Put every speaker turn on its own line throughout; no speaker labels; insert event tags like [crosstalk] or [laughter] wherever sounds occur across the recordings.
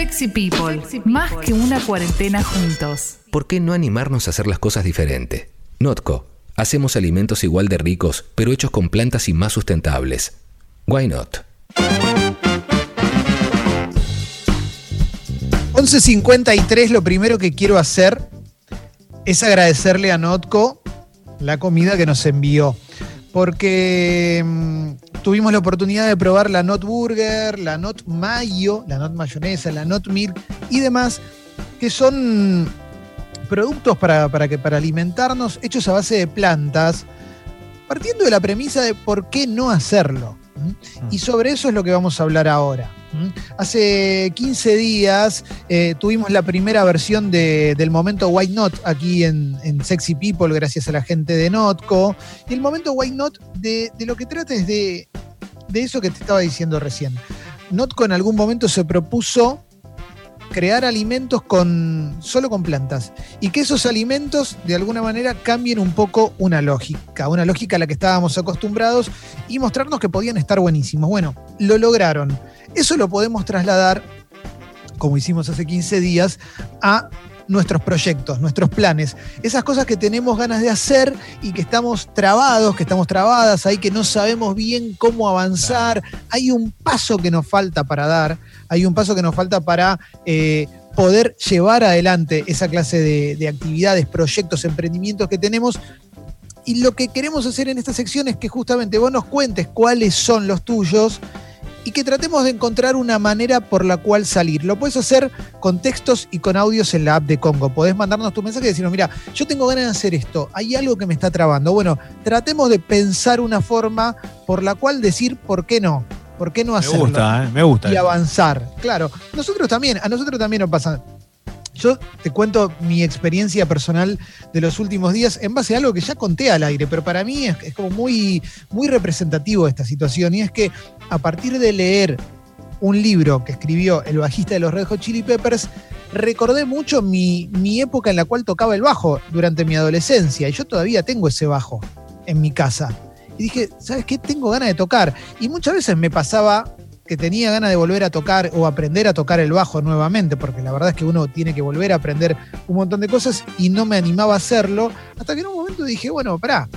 Sexy People, más que una cuarentena juntos.
¿Por qué no animarnos a hacer las cosas diferente? Notco, hacemos alimentos igual de ricos, pero hechos con plantas y más sustentables. Why not?
11.53, lo primero que quiero hacer es agradecerle a Notco la comida que nos envió. Porque mm, tuvimos la oportunidad de probar la Not Burger, la Not Mayo, la Not Mayonesa, la Not Milk y demás, que son productos para, para, que, para alimentarnos hechos a base de plantas, partiendo de la premisa de por qué no hacerlo. Y sobre eso es lo que vamos a hablar ahora. Hace 15 días eh, tuvimos la primera versión de, del momento White Not aquí en, Sexy People, gracias a la gente de Notco. Y el momento White Not de, de lo que trata es de, de eso que te estaba diciendo recién. Notco en algún momento se propuso crear alimentos con, solo con plantas y que esos alimentos de alguna manera cambien un poco una lógica, una lógica a la que estábamos acostumbrados y mostrarnos que podían estar buenísimos. Bueno, lo lograron. Eso lo podemos trasladar, como hicimos hace 15 días, a nuestros proyectos, nuestros planes, esas cosas que tenemos ganas de hacer y que estamos trabados, que estamos trabadas ahí, que no sabemos bien cómo avanzar. Hay un paso que nos falta para dar, hay un paso que nos falta para eh, poder llevar adelante esa clase de, de actividades, proyectos, emprendimientos que tenemos. Y lo que queremos hacer en esta sección es que justamente vos nos cuentes cuáles son los tuyos y que tratemos de encontrar una manera por la cual salir. Lo puedes hacer con textos y con audios en la app de Congo. Podés mandarnos tu mensaje y decirnos, mira, yo tengo ganas de hacer esto, hay algo que me está trabando. Bueno, tratemos de pensar una forma por la cual decir por qué no. ¿Por qué no hacerlo?
Me gusta, ¿eh? me gusta.
Y avanzar. Claro, nosotros también, a nosotros también nos pasa. Yo te cuento mi experiencia personal de los últimos días en base a algo que ya conté al aire, pero para mí es, como muy, muy representativo esta situación y es que a partir de leer un libro que escribió el bajista de los Red Hot Chili Peppers, recordé mucho mi, mi, época en la cual tocaba el bajo durante mi adolescencia y yo todavía tengo ese bajo en mi casa. Y dije, ¿sabes qué? Tengo ganas de tocar. Y muchas veces me pasaba que tenía ganas de volver a tocar o aprender a tocar el bajo nuevamente, porque la verdad es que uno tiene que volver a aprender un montón de cosas y no me animaba a hacerlo, hasta que en un momento dije, bueno, pará,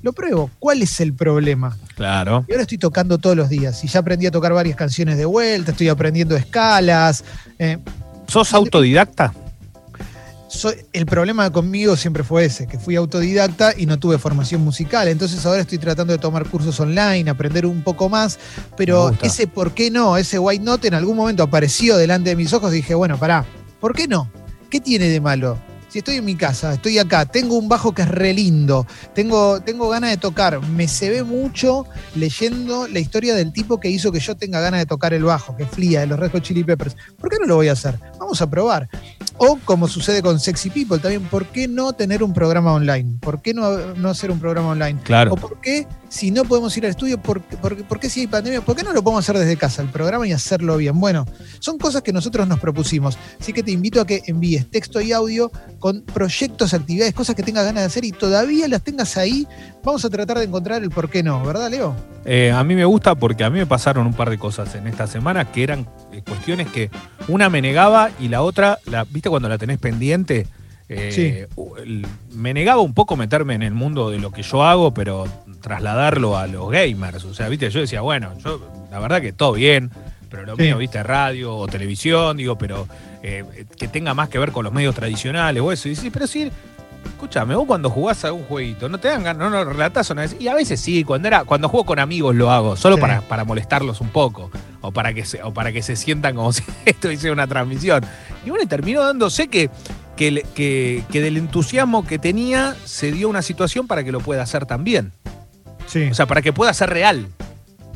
lo pruebo, ¿cuál es el problema?
Claro.
Y ahora estoy tocando todos los días y ya aprendí a tocar varias canciones de vuelta, estoy aprendiendo escalas.
Eh, ¿Sos autodidacta?
El problema conmigo siempre fue ese, que fui autodidacta y no tuve formación musical. Entonces ahora estoy tratando de tomar cursos online, aprender un poco más, pero ese por qué no, ese white note en algún momento apareció delante de mis ojos y dije, bueno, pará, ¿por qué no? ¿Qué tiene de malo? Si estoy en mi casa, estoy acá, tengo un bajo que es re lindo, tengo, tengo ganas de tocar, me se ve mucho leyendo la historia del tipo que hizo que yo tenga ganas de tocar el bajo, que es Flia, de los Red Hot Chili Peppers. ¿Por qué no lo voy a hacer? Vamos a probar. O como sucede con Sexy People también, ¿por qué no tener un programa online? ¿Por qué no, no hacer un programa online?
Claro.
¿O por qué, si no podemos ir al estudio, por, por, qué si hay pandemia, por qué no lo podemos hacer desde casa, el programa y hacerlo bien? Bueno, son cosas que nosotros nos propusimos. Así que te invito a que envíes texto y audio con proyectos, actividades, cosas que tengas ganas de hacer y todavía las tengas ahí. Vamos a tratar de encontrar el por qué no, ¿verdad, Leo?
Eh, a mí me gusta porque a mí me pasaron un par de cosas en esta semana que eran eh, cuestiones que una me negaba y la otra, la, ¿viste cuando la tenés pendiente? Eh, me negaba un poco meterme en el mundo de lo que yo hago, pero trasladarlo a los gamers. O sea, viste, yo decía, bueno, yo la verdad que todo bien, pero lo mío, viste, radio o televisión, digo, pero que tenga más que ver con los medios tradicionales o eso. Y sí, pero sí, Escúchame, vos cuando jugás a un jueguito, no te dan ganas, no lo relatás una vez. Y a veces sí, cuando era, cuando juego con amigos lo hago, solo para, para molestarlos un poco. O para que se, o para que se sientan como [laughs] si esto hiciera una transmisión. Y bueno, terminó dándose que, que, que, del entusiasmo que tenía se dio una situación para que lo pueda hacer también. Sí. O sea, para que pueda ser real.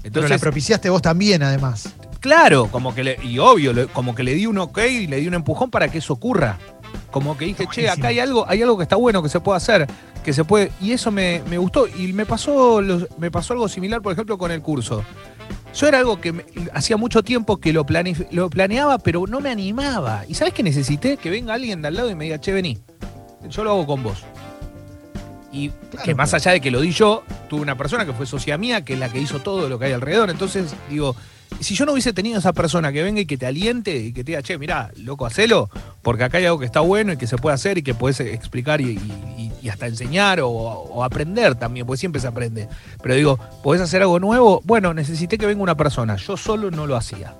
Entonces, Pero la propiciaste vos también, además.
Claro, como que le, y obvio, como que le di un ok y le di un empujón para que eso ocurra. Como que dije, che, acá hay algo, hay algo que está bueno, que se puede hacer, que se puede. Y eso me, gustó. Y me pasó, me pasó algo similar, por ejemplo, con el curso. Yo era algo que hacía mucho tiempo que lo, lo planeaba, pero no me animaba. ¿Y sabes qué necesité? Que venga alguien de al lado y me diga, che, vení. Yo lo hago con vos. Y que más allá de que lo di yo, tuve una persona que fue socia mía, que es la que hizo todo lo que hay alrededor. Entonces, digo, si yo no hubiese tenido esa persona que venga y que te aliente y que te diga, che, mirá, loco, hacelo, porque acá hay algo que está bueno y que se puede hacer y que puedes explicar y, hasta enseñar o, aprender también, porque siempre se aprende. Pero digo, ¿podés hacer algo nuevo? Bueno, necesité que venga una persona. Yo solo no lo hacía.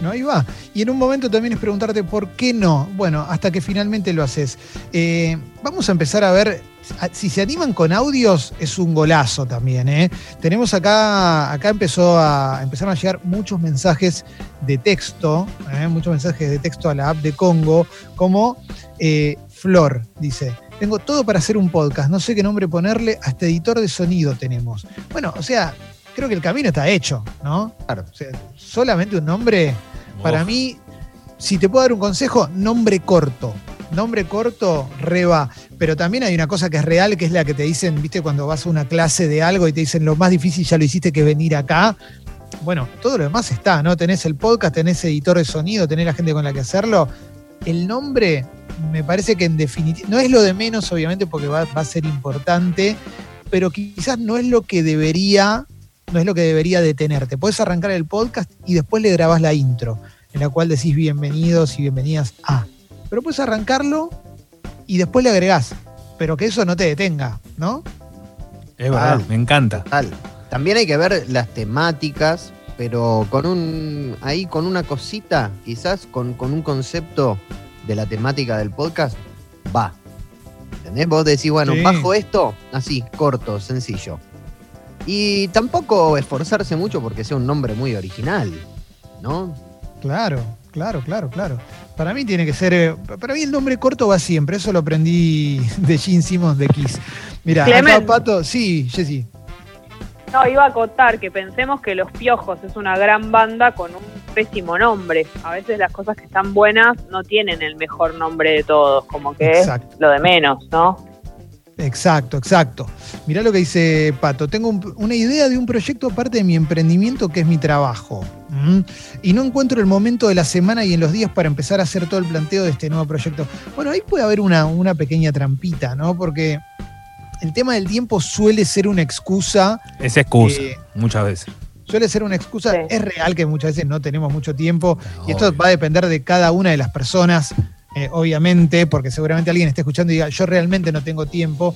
No, ahí va. Y en un momento también es preguntarte por qué no. Bueno, hasta que finalmente lo haces. Eh, vamos a empezar a ver. Si se animan con audios, es un golazo también. ¿eh? Tenemos acá, acá empezó a, empezaron a llegar muchos mensajes de texto, ¿eh? muchos mensajes de texto a la app de Congo, como Flor, dice. Tengo todo para hacer un podcast, no sé qué nombre ponerle, hasta editor de sonido tenemos. Bueno, o sea, creo que el camino está hecho, ¿no? Claro. solamente un nombre, para mí, si te puedo dar un consejo, nombre corto. Nombre corto, reba. Pero también hay una cosa que es real, que es la que te dicen, viste, cuando vas a una clase de algo y te dicen lo más difícil ya lo hiciste que venir acá. Bueno, todo lo demás está, ¿no? Tenés el podcast, tenés editor de sonido, tenés la gente con la que hacerlo. El nombre, me parece que en definitiva, no es lo de menos, obviamente, porque va, va a ser importante, pero quizás no es lo que debería no es lo que debería detenerte. Puedes arrancar el podcast y después le grabas la intro, en la cual decís bienvenidos y bienvenidas a. Pero puedes arrancarlo y después le agregás. Pero que eso no te detenga, ¿no?
Es verdad, me encanta.
También hay que ver las temáticas, pero con un. ahí con una cosita, quizás con, un concepto de la temática del podcast, va. ¿Entendés? Vos decís, bueno, bajo esto, así, corto, sencillo. Y tampoco esforzarse mucho porque sea un nombre muy original, ¿no?
Claro, claro, claro, claro. Para mí tiene que ser. Eh, para mí el nombre corto va siempre. Eso lo aprendí [laughs] de Gene Simmons de Kiss. Mira, acá Pato. Sí, Jessy.
No, iba a acotar que pensemos que Los Piojos es una gran banda con un pésimo nombre. A veces las cosas que están buenas no tienen el mejor nombre de todos, como que es lo de menos, ¿no?
Exacto, exacto. Mirá lo que dice Pato. Tengo una idea de un proyecto aparte de mi emprendimiento que es mi trabajo. Y no encuentro el momento de la semana y en los días para empezar a hacer todo el planteo de este nuevo proyecto. Bueno, ahí puede haber una, una pequeña trampita, ¿no? Porque el tema del tiempo suele ser una excusa.
Es excusa, eh, muchas veces.
Suele ser una excusa. Es real que muchas veces no tenemos mucho tiempo. y esto va a depender de cada una de las personas eh, obviamente, porque seguramente alguien esté escuchando y diga, yo realmente no tengo tiempo.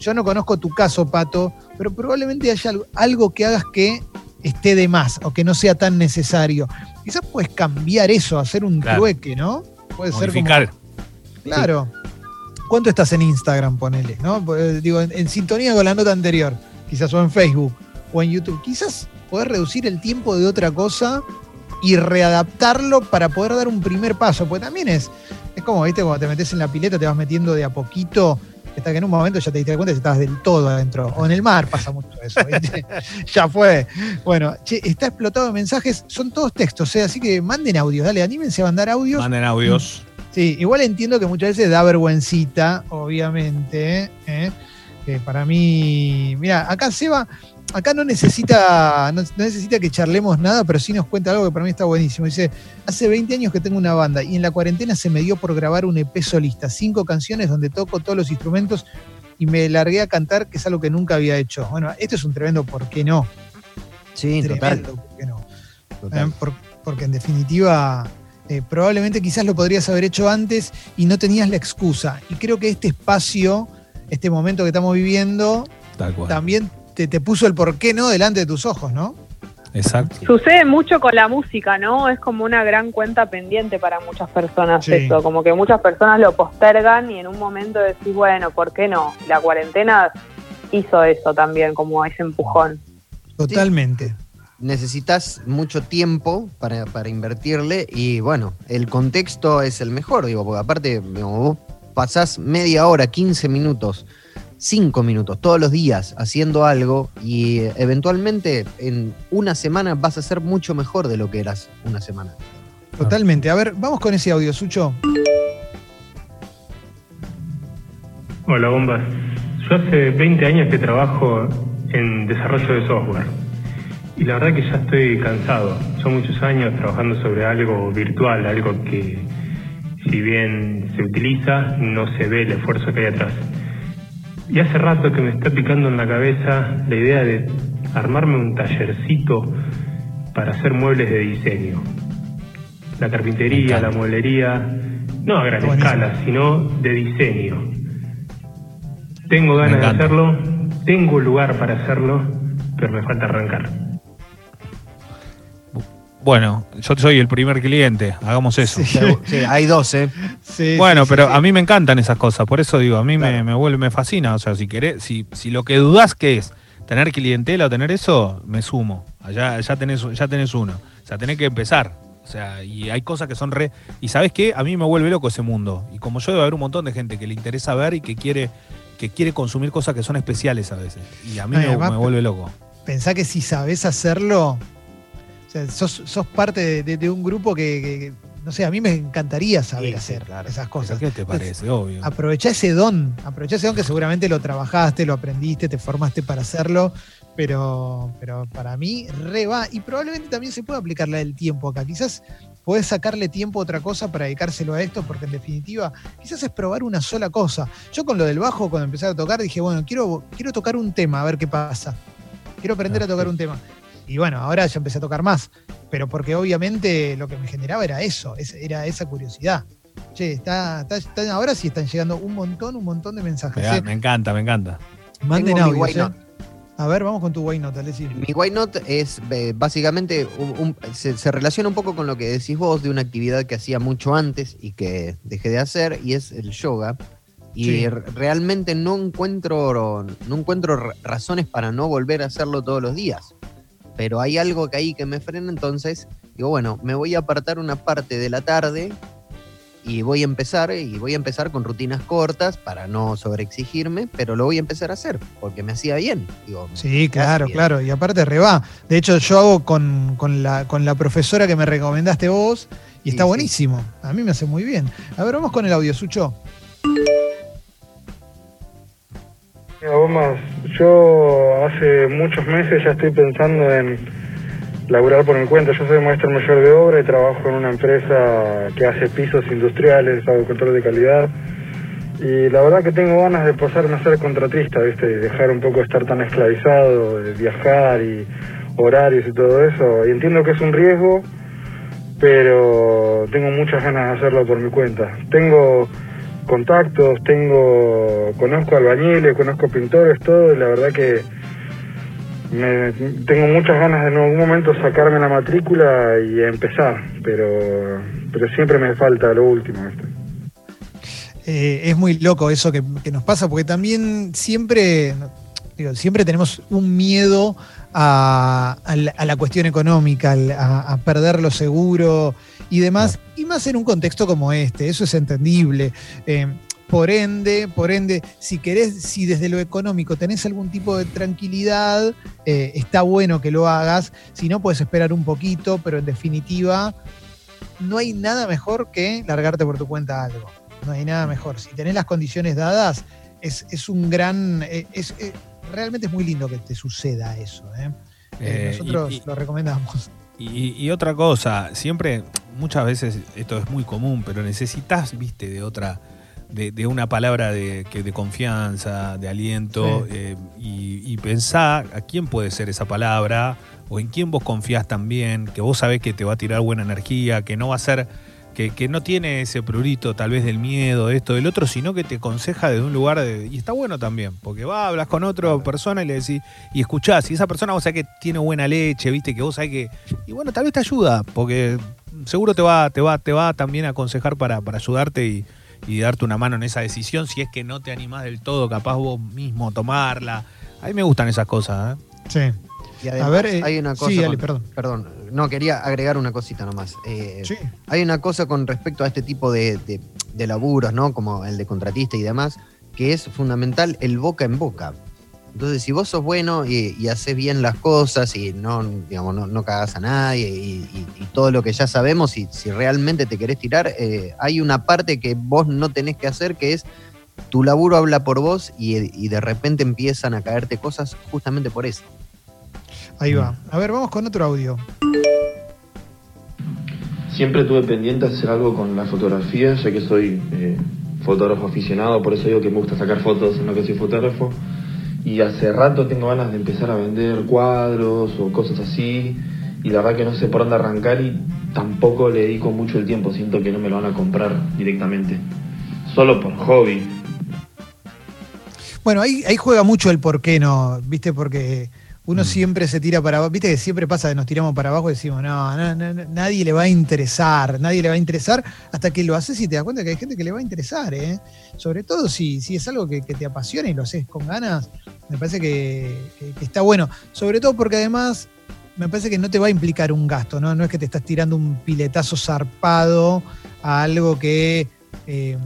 Yo no conozco tu caso, Pato, pero probablemente haya algo que hagas que esté de más o que no sea tan necesario. Quizás puedes cambiar eso, hacer un trueque, ¿no?
Puede ser como,
Claro. ¿Cuánto estás en Instagram, ponele? ¿no? Pues, digo, en, sintonía con la nota anterior, quizás o en Facebook o en YouTube. Quizás poder reducir el tiempo de otra cosa y readaptarlo para poder dar un primer paso. Pues también es, es como, viste, cuando te metes en la pileta, te vas metiendo de a poquito, hasta que en un momento ya te diste cuenta que estabas del todo adentro. O en el mar pasa mucho eso, [laughs] ya fue. Bueno, che, está explotado de mensajes, son todos textos, ¿eh? así que manden audios, dale, anímense a mandar audios.
Manden audios.
Sí, igual entiendo que muchas veces da vergüencita, obviamente. ¿eh? Que para mí, mira, acá Seba acá no necesita, no, necesita que charlemos nada, pero sí nos cuenta algo que para mí está buenísimo. Dice, hace 20 años que tengo una banda y en la cuarentena se me dio por grabar un EP solista, cinco canciones donde toco todos los instrumentos y me largué a cantar, que es algo que nunca había hecho. Bueno, esto es un tremendo ¿por qué no?
Sí, total.
no? Eh, porque en definitiva, eh, probablemente quizás lo podrías haber hecho antes y no tenías la excusa. Y creo que este espacio, este momento que estamos viviendo, también te, puso el por qué no delante de tus ojos, ¿no?
Exacto.
Sucede mucho con la música, ¿no? Es como una gran cuenta pendiente para muchas personas eso, como que muchas personas lo postergan y en un momento decís, bueno, ¿por qué no? La cuarentena hizo eso también, como ese empujón.
Totalmente.
Necesitas mucho tiempo para, para, invertirle y bueno, el contexto es el mejor, digo, porque aparte vos pasás media hora, 15 minutos cinco minutos todos los días haciendo algo y eventualmente en una semana vas a ser mucho mejor de lo que eras una semana.
Totalmente. A ver, vamos con ese audio, Sucho.
Hola, bombas. Yo hace 20 años que trabajo en desarrollo de software y la verdad que ya estoy cansado. Son muchos años trabajando sobre algo virtual, algo que si bien se utiliza, no se ve el esfuerzo que hay atrás. Y hace rato que me está picando en la cabeza la idea de armarme un tallercito para hacer muebles de diseño. La carpintería, la mueblería, no a gran escala, sino de diseño. Tengo ganas de hacerlo, tengo lugar para hacerlo, pero me falta arrancar.
Bueno, yo soy el primer cliente, hagamos eso.
Sí, hay dos, ¿eh?
bueno, pero a mí me encantan esas cosas, por eso digo, a mí me, me, vuelve, me fascina. O sea, si querés, si, si lo que dudás que es tener clientela o tener eso, me sumo. Allá ya tenés, ya tenés uno. O sea, tenés que empezar. O sea, y hay cosas que son re. Y sabes qué? A mí me vuelve loco ese mundo. Y como yo debe haber un montón de gente que le interesa ver y que quiere, que quiere consumir cosas que son especiales a veces. Y a mí me, vuelve loco.
Pensá que si sabes hacerlo, o sea, sos, parte de, un grupo que, no sé, a mí me encantaría saber hacer esas cosas.
¿Qué te parece? Obvio.
Aprovechá ese don, aprovechá ese don que seguramente lo trabajaste, lo aprendiste, te formaste para hacerlo, pero, pero para mí re va. Y probablemente también se puede aplicar la del tiempo acá. Quizás podés sacarle tiempo a otra cosa para dedicárselo a esto, porque en definitiva, quizás es probar una sola cosa. Yo con lo del bajo, cuando empecé a tocar, dije, bueno, quiero, quiero tocar un tema, a ver qué pasa. Quiero aprender a tocar un tema. Y bueno, ahora ya empecé a tocar más, pero porque obviamente lo que me generaba era eso, era esa curiosidad. Che, está, ahora sí están llegando un montón, un montón de mensajes.
Me, encanta, me encanta.
Manden audio. ¿eh? A ver, vamos con tu white note,
Mi white note es eh, básicamente, se, relaciona un poco con lo que decís vos de una actividad que hacía mucho antes y que dejé de hacer, y es el yoga. Y realmente no encuentro, no encuentro razones para no volver a hacerlo todos los días pero hay algo que ahí que me frena, entonces digo, bueno, me voy a apartar una parte de la tarde y voy a empezar, y voy a empezar con rutinas cortas para no sobreexigirme, pero lo voy a empezar a hacer, porque me hacía bien. Digo,
sí, claro, claro, y aparte reba. De hecho, yo hago con, la, con la profesora que me recomendaste vos, y está buenísimo. A mí me hace muy bien. A ver, vamos con el audio, Sucho.
Yo hace muchos meses ya estoy pensando en laburar por mi cuenta. Yo soy maestro mayor de obra y trabajo en una empresa que hace pisos industriales, hago control de calidad. Y la verdad que tengo ganas de pasarme a ser contratista, ¿viste? Dejar un poco estar tan esclavizado, de viajar y horarios y todo eso. Y entiendo que es un riesgo, pero tengo muchas ganas de hacerlo por mi cuenta. Tengo contactos, tengo, conozco albañiles, conozco pintores, todo, y la verdad que me, tengo muchas ganas de en algún momento sacarme la matrícula y empezar, pero, pero siempre me falta lo último.
Eh, es muy loco eso que, nos pasa, porque también siempre, siempre tenemos un miedo a, la, cuestión económica, a, a perder lo seguro y demás, y más en un contexto como este, eso es entendible. Eh, por ende, por ende, si querés, si desde lo económico tenés algún tipo de tranquilidad, eh, está bueno que lo hagas. Si no, puedes esperar un poquito, pero en definitiva, no hay nada mejor que largarte por tu cuenta algo. No hay nada mejor. Si tenés las condiciones dadas, es, un gran. Eh, es, realmente es muy lindo que te suceda eso. nosotros lo recomendamos.
Y, otra cosa, siempre, muchas veces esto es muy común, pero necesitas, viste, de otra, de, una palabra de, que, de confianza, de aliento, eh, y, y, pensá a quién puede ser esa palabra, o en quién vos confías también, que vos sabés que te va a tirar buena energía, que no va a ser que, no tiene ese prurito tal vez del miedo, de esto, del otro, sino que te aconseja desde un lugar de... Y está bueno también, porque va, hablas con otra persona y le decís, y escuchás, y esa persona vos sabés que tiene buena leche, viste, que vos sabés que... Y bueno, tal vez te ayuda, porque seguro te va, te va, te va también a aconsejar para, para ayudarte y, darte una mano en esa decisión, si es que no te animás del todo, capaz vos mismo tomarla. A mí me gustan esas cosas, ¿eh?
Sí.
Y además, a ver, eh, hay una cosa. Sí, perdón. Perdón, no, quería agregar una cosita nomás. Eh, sí. Hay una cosa con respecto a este tipo de, de, laburos, ¿no? Como el de contratista y demás, que es fundamental el boca en boca. Entonces, si vos sos bueno y, haces bien las cosas y no, digamos, no, no cagas a nadie y, todo lo que ya sabemos, y si realmente te querés tirar, eh, hay una parte que vos no tenés que hacer que es tu laburo habla por vos y de repente empiezan a caerte cosas justamente por eso.
Ahí va. A ver, vamos con otro audio.
Siempre tuve pendiente hacer algo con la fotografía, ya que soy eh, fotógrafo aficionado, por eso digo que me gusta sacar fotos en lo que soy fotógrafo. Y hace rato tengo ganas de empezar a vender cuadros o cosas así. Y y la verdad que no sé por dónde arrancar y tampoco le dedico mucho el tiempo, siento que no me lo van a comprar directamente, solo por hobby.
Bueno, ahí, ahí juega mucho el por qué no, ¿viste? Porque uno
Mm.
siempre se tira para abajo, viste que siempre pasa que nos tiramos para abajo y decimos, no, no, no, nadie le va a interesar, nadie le va a interesar, hasta que lo haces y te das cuenta que hay gente que le va a interesar, ¿eh? Sobre todo si, si es algo que, que te apasiona y lo haces con ganas, me parece que, que- que está bueno. Sobre todo porque además me parece que no te va a implicar un gasto, ¿no? No es que te estás tirando un piletazo zarpado a algo que... eh,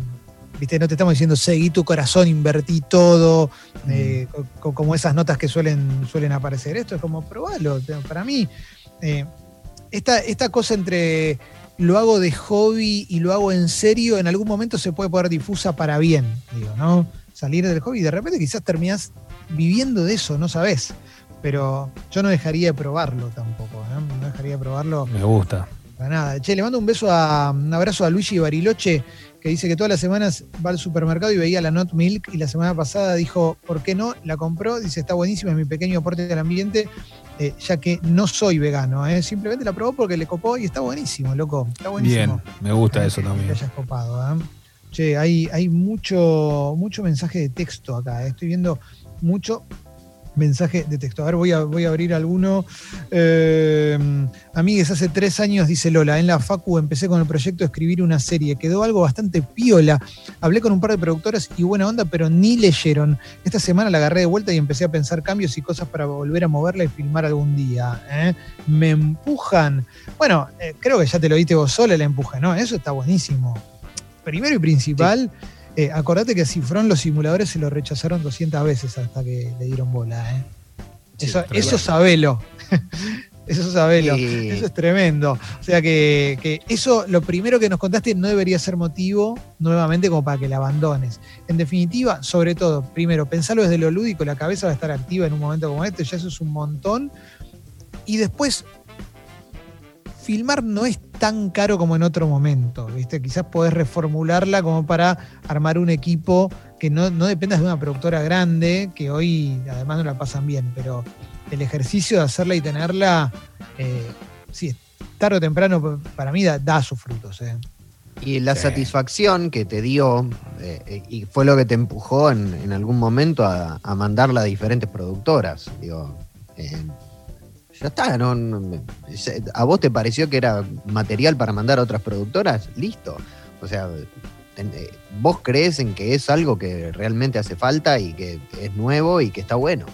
Viste, no te estamos diciendo seguí tu corazón, invertí todo, eh, co- co- como esas notas que suelen, suelen aparecer. Esto es como probarlo. Para mí, eh, esta, esta cosa entre lo hago de hobby y lo hago en serio, en algún momento se puede poner difusa para bien, digo, ¿no? Salir del hobby y de repente quizás terminás viviendo de eso, no sabes. Pero yo no dejaría de probarlo tampoco, ¿no? No dejaría de probarlo
Me gusta.
para nada. Che, le mando un beso a un abrazo a Luigi Bariloche, que dice que todas las semanas va al supermercado y veía la Not Milk y la semana pasada dijo, ¿por qué no? La compró, dice, está buenísima, es mi pequeño aporte al ambiente, eh, ya que no soy vegano, ¿eh? simplemente la probó porque le copó y está buenísimo, loco, está buenísimo.
Bien, me gusta eso también.
Que hayas copado, ¿eh? Che, hay, hay mucho, mucho mensaje de texto acá, estoy viendo mucho mensaje de texto. A ver, voy a, abrir alguno. Eh, amigues, hace tres años, dice Lola, en la Facu empecé con el proyecto de escribir una serie. Quedó algo bastante piola. Hablé con un par de productoras y buena onda, pero ni leyeron. Esta semana la agarré de vuelta y empecé a pensar cambios y cosas para volver a moverla y filmar algún día. ¿eh? Me empujan. Bueno, eh, creo que ya te lo diste vos sola, la empuja, ¿no? Eso está buenísimo. Primero y principal, eh, acordate que a Cifrón los simuladores se lo rechazaron 200 veces hasta que le dieron bola. ¿eh?
Sí,
eso, eso sabelo. [laughs] eso sabelo.
Y-
Eso es tremendo. O sea que, que eso, lo primero que nos contaste, no debería ser motivo nuevamente como para que la abandones. En definitiva, sobre todo, primero, pensarlo desde lo lúdico, la cabeza va a estar activa en un momento como este, ya eso es un montón. Y después, filmar no es tan caro como en otro momento, ¿viste? Quizás podés reformularla como para armar un equipo que no, no dependas de una productora grande, que hoy además no la pasan bien, pero el ejercicio de hacerla y tenerla, eh, sí, tarde o temprano para mí da, da sus frutos. ¿eh?
Y la
Sí.
satisfacción que te dio, eh, eh, y fue lo que te empujó en, en algún momento a, a mandarla a diferentes productoras. Digo, eh, ya está, ¿no? ¿A vos te pareció que era material para mandar a otras productoras? Listo. O sea, eh, vos crees en que es algo que realmente hace falta y que es nuevo y que está bueno.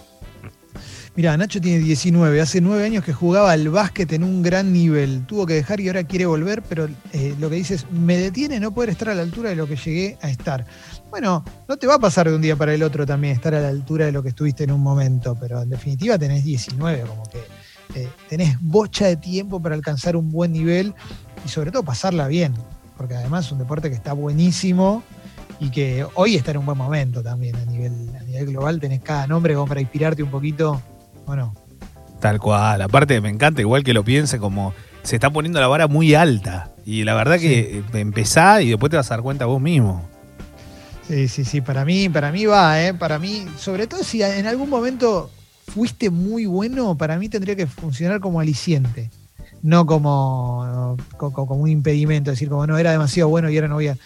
Mira, Nacho tiene 19, hace 9 años que jugaba al básquet en un gran nivel. Tuvo que dejar y ahora quiere volver, pero eh, lo que dice es, me detiene no poder estar a la altura de lo que llegué a estar. Bueno, no te va a pasar de un día para el otro también estar a la altura de lo que estuviste en un momento, pero en definitiva tenés 19, como que eh, tenés bocha de tiempo para alcanzar un buen nivel y sobre todo pasarla bien, porque además es un deporte que está buenísimo y que hoy está en un buen momento también a nivel, a nivel global. Tenés cada nombre como para inspirarte un poquito, ¿o no?
Tal cual. Aparte, me encanta igual que lo piense como se está poniendo la vara muy alta. Y la verdad que eh, empezá y después te vas a dar cuenta vos mismo.
Sí, sí, sí, para mí, para mí va, ¿eh? Para mí, sobre todo si en algún momento fuiste muy bueno, para mí tendría que funcionar como aliciente, no como, co- co- como un impedimento, decir como no, era demasiado bueno y ahora no voy a...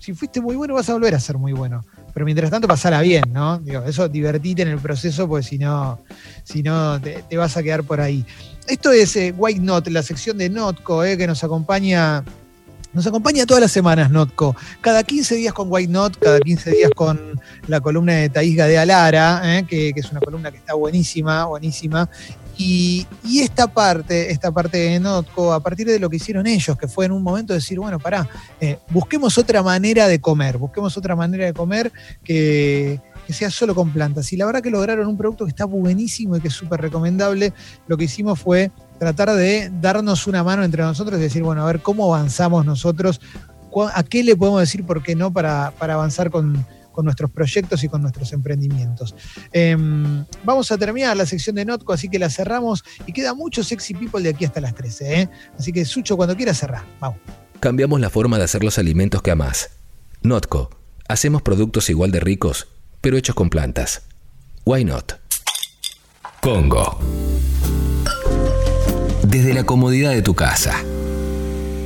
Si fuiste muy bueno, vas a volver a ser muy bueno. Pero mientras tanto, pasala bien, ¿no? Digo, eso divertite en el proceso, porque si no, si no te, te vas a quedar por ahí. Esto es eh, White Not, la sección de Notco, eh, que nos acompaña nos acompaña todas las semanas, Notco. Cada 15 días con White Not, cada 15 días con la columna de Taís de Alara, eh, que, es una columna que está buenísima, buenísima. Y, y esta parte, esta parte de Notco, a partir de lo que hicieron ellos, que fue en un momento decir, bueno, pará, eh, busquemos otra manera de comer, busquemos otra manera de comer que, que sea solo con plantas. Y la verdad que lograron un producto que está buenísimo y que es súper recomendable. Lo que hicimos fue tratar de darnos una mano entre nosotros y decir, bueno, a ver cómo avanzamos nosotros, a qué le podemos decir por qué no para, para avanzar con, con nuestros proyectos y con nuestros emprendimientos. Em, vamos a terminar la sección de Notco, así que la cerramos y queda mucho sexy people de aquí hasta las 13. ¿eh? Así que Sucho, cuando quieras cerrar, vamos.
Cambiamos la forma de hacer los alimentos que amás. Notco. Hacemos productos igual de ricos, pero hechos con plantas. Why not? Congo. Desde la comodidad de tu casa.